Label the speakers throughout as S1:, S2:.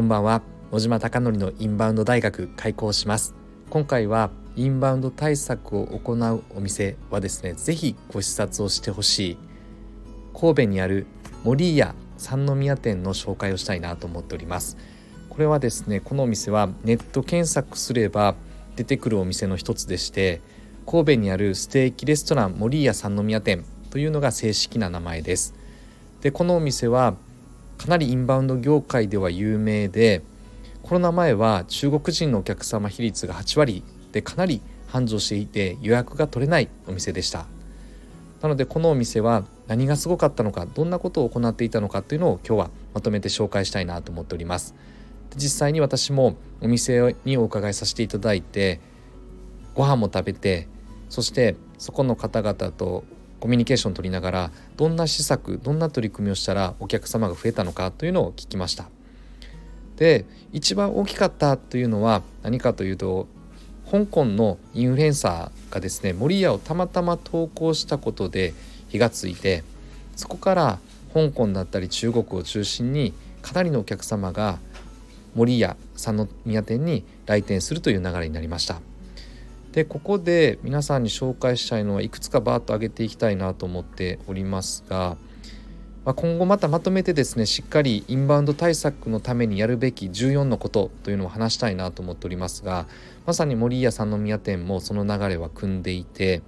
S1: こんばんは。小島貴則のインバウンド大学開校します。今回はインバウンド対策を行うお店はですねぜひご視察をしてほしい神戸にある森屋三宮店の紹介をしたいなと思っております。これはですねこのお店はネット検索すれば出てくるお店の一つでして神戸にあるステーキレストラン森屋三宮店というのが正式な名前です。でこのお店はかなりインバウンド業界では有名でコロナ前は中国人のお客様比率が8割でかなり繁盛していて予約が取れないお店でした。なのでこのお店は何がすごかったのかどんなことを行っていたのかというのを今日はまとめて紹介したいなと思っております。実際に私もお店にお伺いさせていただいてご飯も食べてそしてそこの方々とコミュニケーション取りながらどんな施策どんな取り組みをしたらお客様が増えたのかというのを聞きました。で一番大きかったというのは何かというと香港のインフルエンサーがですね森屋をたまたま投稿したことで火がついてそこから香港だったり中国を中心にかなりのお客様が森屋三宮店に来店するという流れになりました。でここで皆さんに紹介したいのはいくつかバーッと上げていきたいなと思っておりますが、まあ、今後またまとめてですねしっかりインバウンド対策のためにやるべき14のことというのを話したいなと思っておりますがまさに森屋三宮店もその流れは組んでいて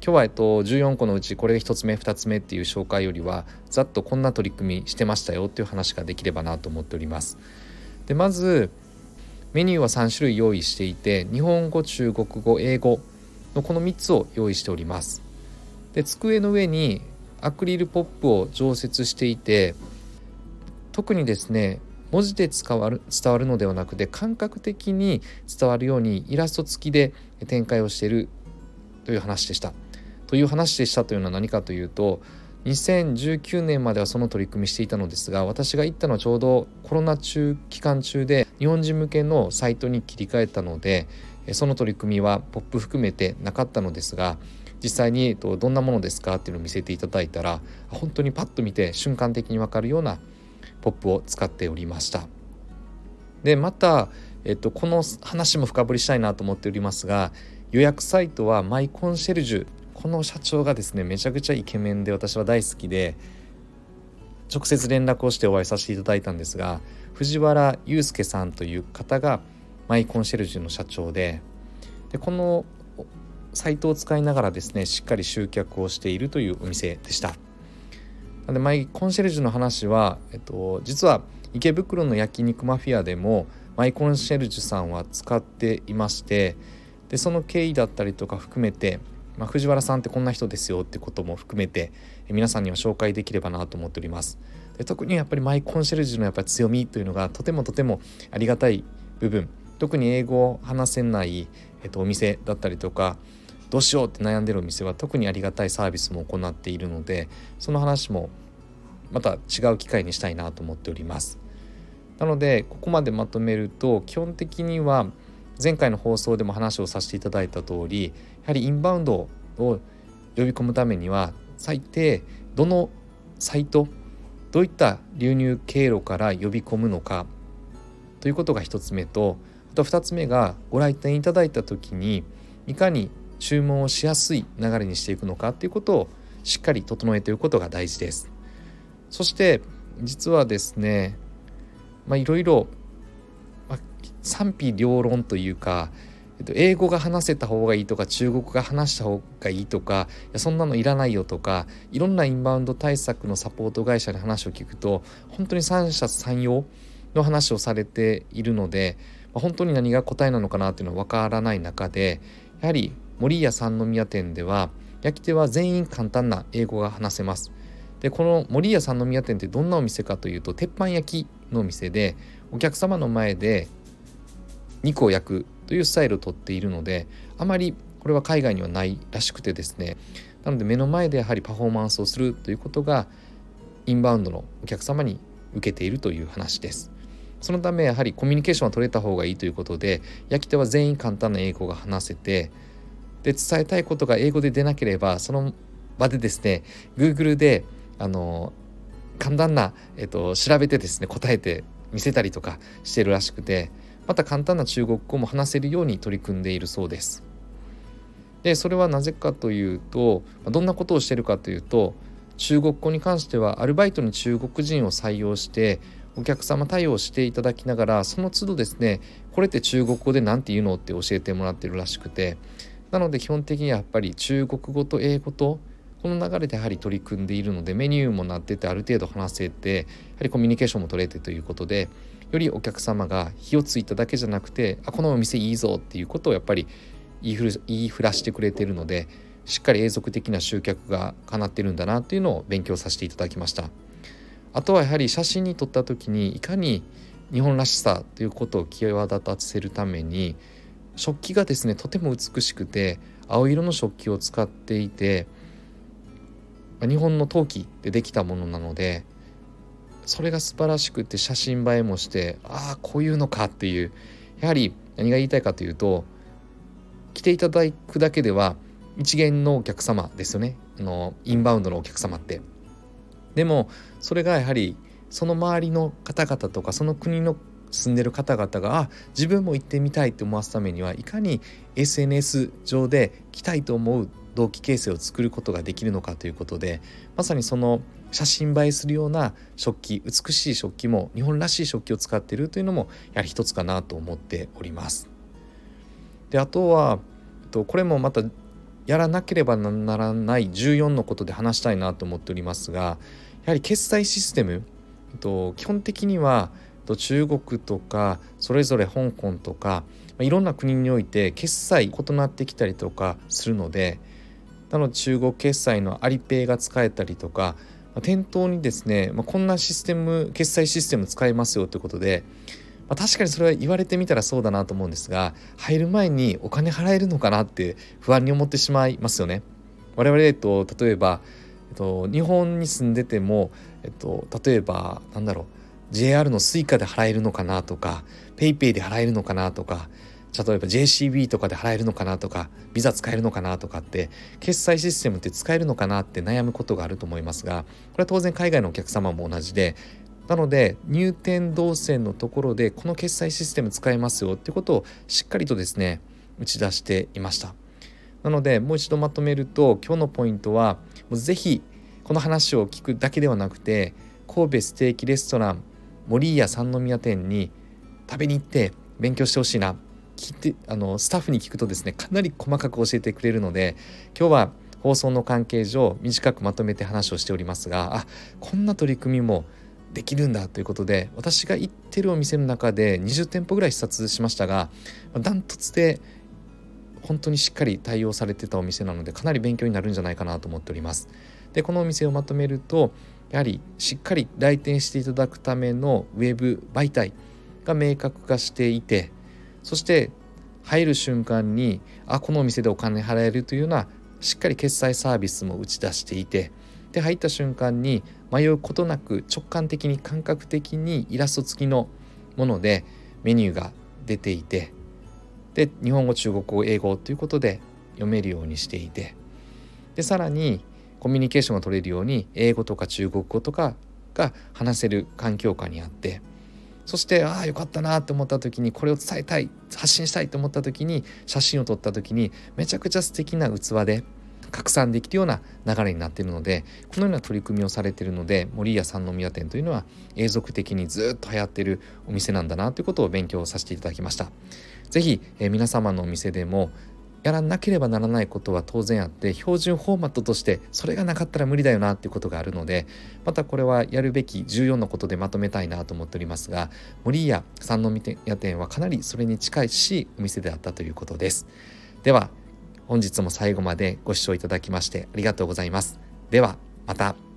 S1: 今日はえっと14個のうちこれが1つ目2つ目っていう紹介よりはざっとこんな取り組みしてましたよっていう話ができればなと思っております。でまずメニューは3種類用意していて日本語中国語英語のこの3つを用意しておりますで机の上にアクリルポップを常設していて特にですね文字で伝わる伝わるのではなくて感覚的に伝わるようにイラスト付きで展開をしているという話でした。という話でしたというのは何かというと2019年まではその取り組みしていたのですが私が行ったのはちょうどコロナ中期間中で日本人向けのサイトに切り替えたのでその取り組みはポップ含めてなかったのですが実際にどんなものですかっていうのを見せていただいたら本当にパッと見て瞬間的に分かるようなポップを使っておりました。でまた、えっと、この話も深掘りしたいなと思っておりますが予約サイトはマイコンシェルジュこの社長がですねめちゃくちゃイケメンで私は大好きで直接連絡をしてお会いさせていただいたんですが藤原祐介さんという方がマイコンシェルジュの社長ででこのサイトを使いながらですねしっかり集客をしているというお店でした。でマイコンシェルジュの話は、えっと、実は池袋の焼肉マフィアでもマイコンシェルジュさんは使っていましてでその経緯だったりとか含めてまあ、藤原さんってこんな人ですよってことも含めて皆さんには紹介できればなと思っております。で特にやっぱりマイコンシェルジュのやっぱ強みというのがとてもとてもありがたい部分。特に英語を話せない、えっと、お店だったりとかどうしようって悩んでるお店は特にありがたいサービスも行っているのでその話もまた違う機会にしたいなと思っております。なのでここまでまとめると基本的には前回の放送でも話をさせていただいた通りやはりインバウンドを呼び込むためには最低どのサイトどういった流入経路から呼び込むのかということが1つ目とあと2つ目がご来店いただいた時にいかに注文をしやすい流れにしていくのかということをしっかり整えていくことが大事です。そして実はですねいろいろ賛否両論というか、えっと、英語が話せた方がいいとか中国が話した方がいいとかいやそんなのいらないよとかいろんなインバウンド対策のサポート会社に話を聞くと本当に三者三様の話をされているので、まあ、本当に何が答えなのかなっていうのは分からない中でやはり森屋三宮店では焼き手は全員簡単な英語が話せます。でこの森屋三宮店ってどんなお店かというと鉄板焼きのお店でお客様の前で肉を焼くというスタイルをとっているのであまりこれは海外にはないらしくてですね。なので目の前でやはりパフォーマンスをするということがインバウンドのお客様に受けているという話です。そのためやはりコミュニケーションは取れた方がいいということで焼き手は全員簡単な英語が話せてで伝えたいことが英語で出なければその場でですね Google であの簡単な、えっと、調べてですね答えて見せたりとかしてるらしくてまた簡単な中国語も話せるように取り組んでいるそうです。でそれはなぜかというとどんなことをしてるかというと中国語に関してはアルバイトに中国人を採用してお客様対応していただきながらその都度ですねこれって中国語で何て言うのって教えてもらってるらしくてなので基本的にはやっぱり中国語と英語とこの流れでやはり取り組んでいるのでメニューもなっててある程度話せてやはりコミュニケーションも取れてということでよりお客様が火をついただけじゃなくてあこのお店いいぞっていうことをやっぱり言いふ言いふらしてくれてるのでしっかり永続的な集客が叶ってるんだなっていうのを勉強させていただきました。あとはやはり写真に撮った時にいかに日本らしさということを際立たせるために食器がですねとても美しくて青色の食器を使っていて日本の陶器でできたものなのでそれが素晴らしくて写真映えもしてああこういうのかっていうやはり何が言いたいかというと来ていただくだけでは一元のお客様ですよねあのインバウンドのお客様って。でもそれがやはりその周りの方々とかその国の住んでる方々があ自分も行ってみたいって思わすためにはいかに SNS 上で来たいと思う同期形成を作ることができるのかということでまさにその写真映えするような食器美しい食器も日本らしい食器を使っているというのもやはり一つかなと思っております。であとはこれもまたやらなければならない14のことで話したいなと思っておりますがやはり決済システム基本的には中国とかそれぞれ香港とかいろんな国において決済異なってきたりとかするのでなので中国決済のアリペイが使えたりとか店頭にですね、まあ、こんなシステム決済システム使えますよということで、まあ、確かにそれは言われてみたらそうだなと思うんですが入る前にお金払えるのかなって不安に思ってしまいますよね。我々、えっと、例えば、えっと、日本に住んでても、えっと、例えばなんだろう JR の Suica で払えるのかなとか PayPay で払えるのかなとか例えば JCB とかで払えるのかなとかビザ使えるのかなとかって決済システムって使えるのかなって悩むことがあると思いますがこれは当然海外のお客様も同じでなので入店動線のところでこの決済システム使えますよってことをしっかりとですね打ち出していました。なのでもう一度まとめると今日のポイントはもうぜひこの話を聞くだけではなくて神戸ステーキレストラン森屋三宮店に食べに行って勉強してほしいな。聞いてあのスタッフに聞くとですねかなり細かく教えてくれるので今日は放送の関係上短くまとめて話をしておりますがあこんな取り組みもできるんだということで私が行ってるお店の中で20店舗ぐらい視察しましたがダントツで本当にしっかり対応されてたお店なのでかなり勉強になるんじゃないかなと思っております。でこのお店をまとめるとやはりしっかり来店していただくためのウェブ媒体が明確化していてそして入る瞬間にあこのお店でお金払えるというようなしっかり決済サービスも打ち出していてで入った瞬間に迷うことなく直感的に感覚的にイラスト付きのものでメニューが出ていてで日本語中国語英語ということで読めるようにしていてでさらにコミュニケーションが取れるように英語とか中国語とかが話せる環境下にあってそしてああよかったなと思った時にこれを伝えたい発信したいと思った時に写真を撮った時にめちゃくちゃ素敵な器で拡散できるような流れになっているのでこのような取り組みをされているので森屋三宮店というのは永続的にずっと流行っているお店なんだなということを勉強させていただきました。是非、え、皆様のお店でもやらなければならないことは当然あって標準フォーマットとしてそれがなかったら無理だよなっていうことがあるのでまたこれはやるべき14のことでまとめたいなと思っておりますが森屋三宮店はかなりそれに近いしお店であったということです。では本日も最後までご視聴いただきましてありがとうございます。ではまた。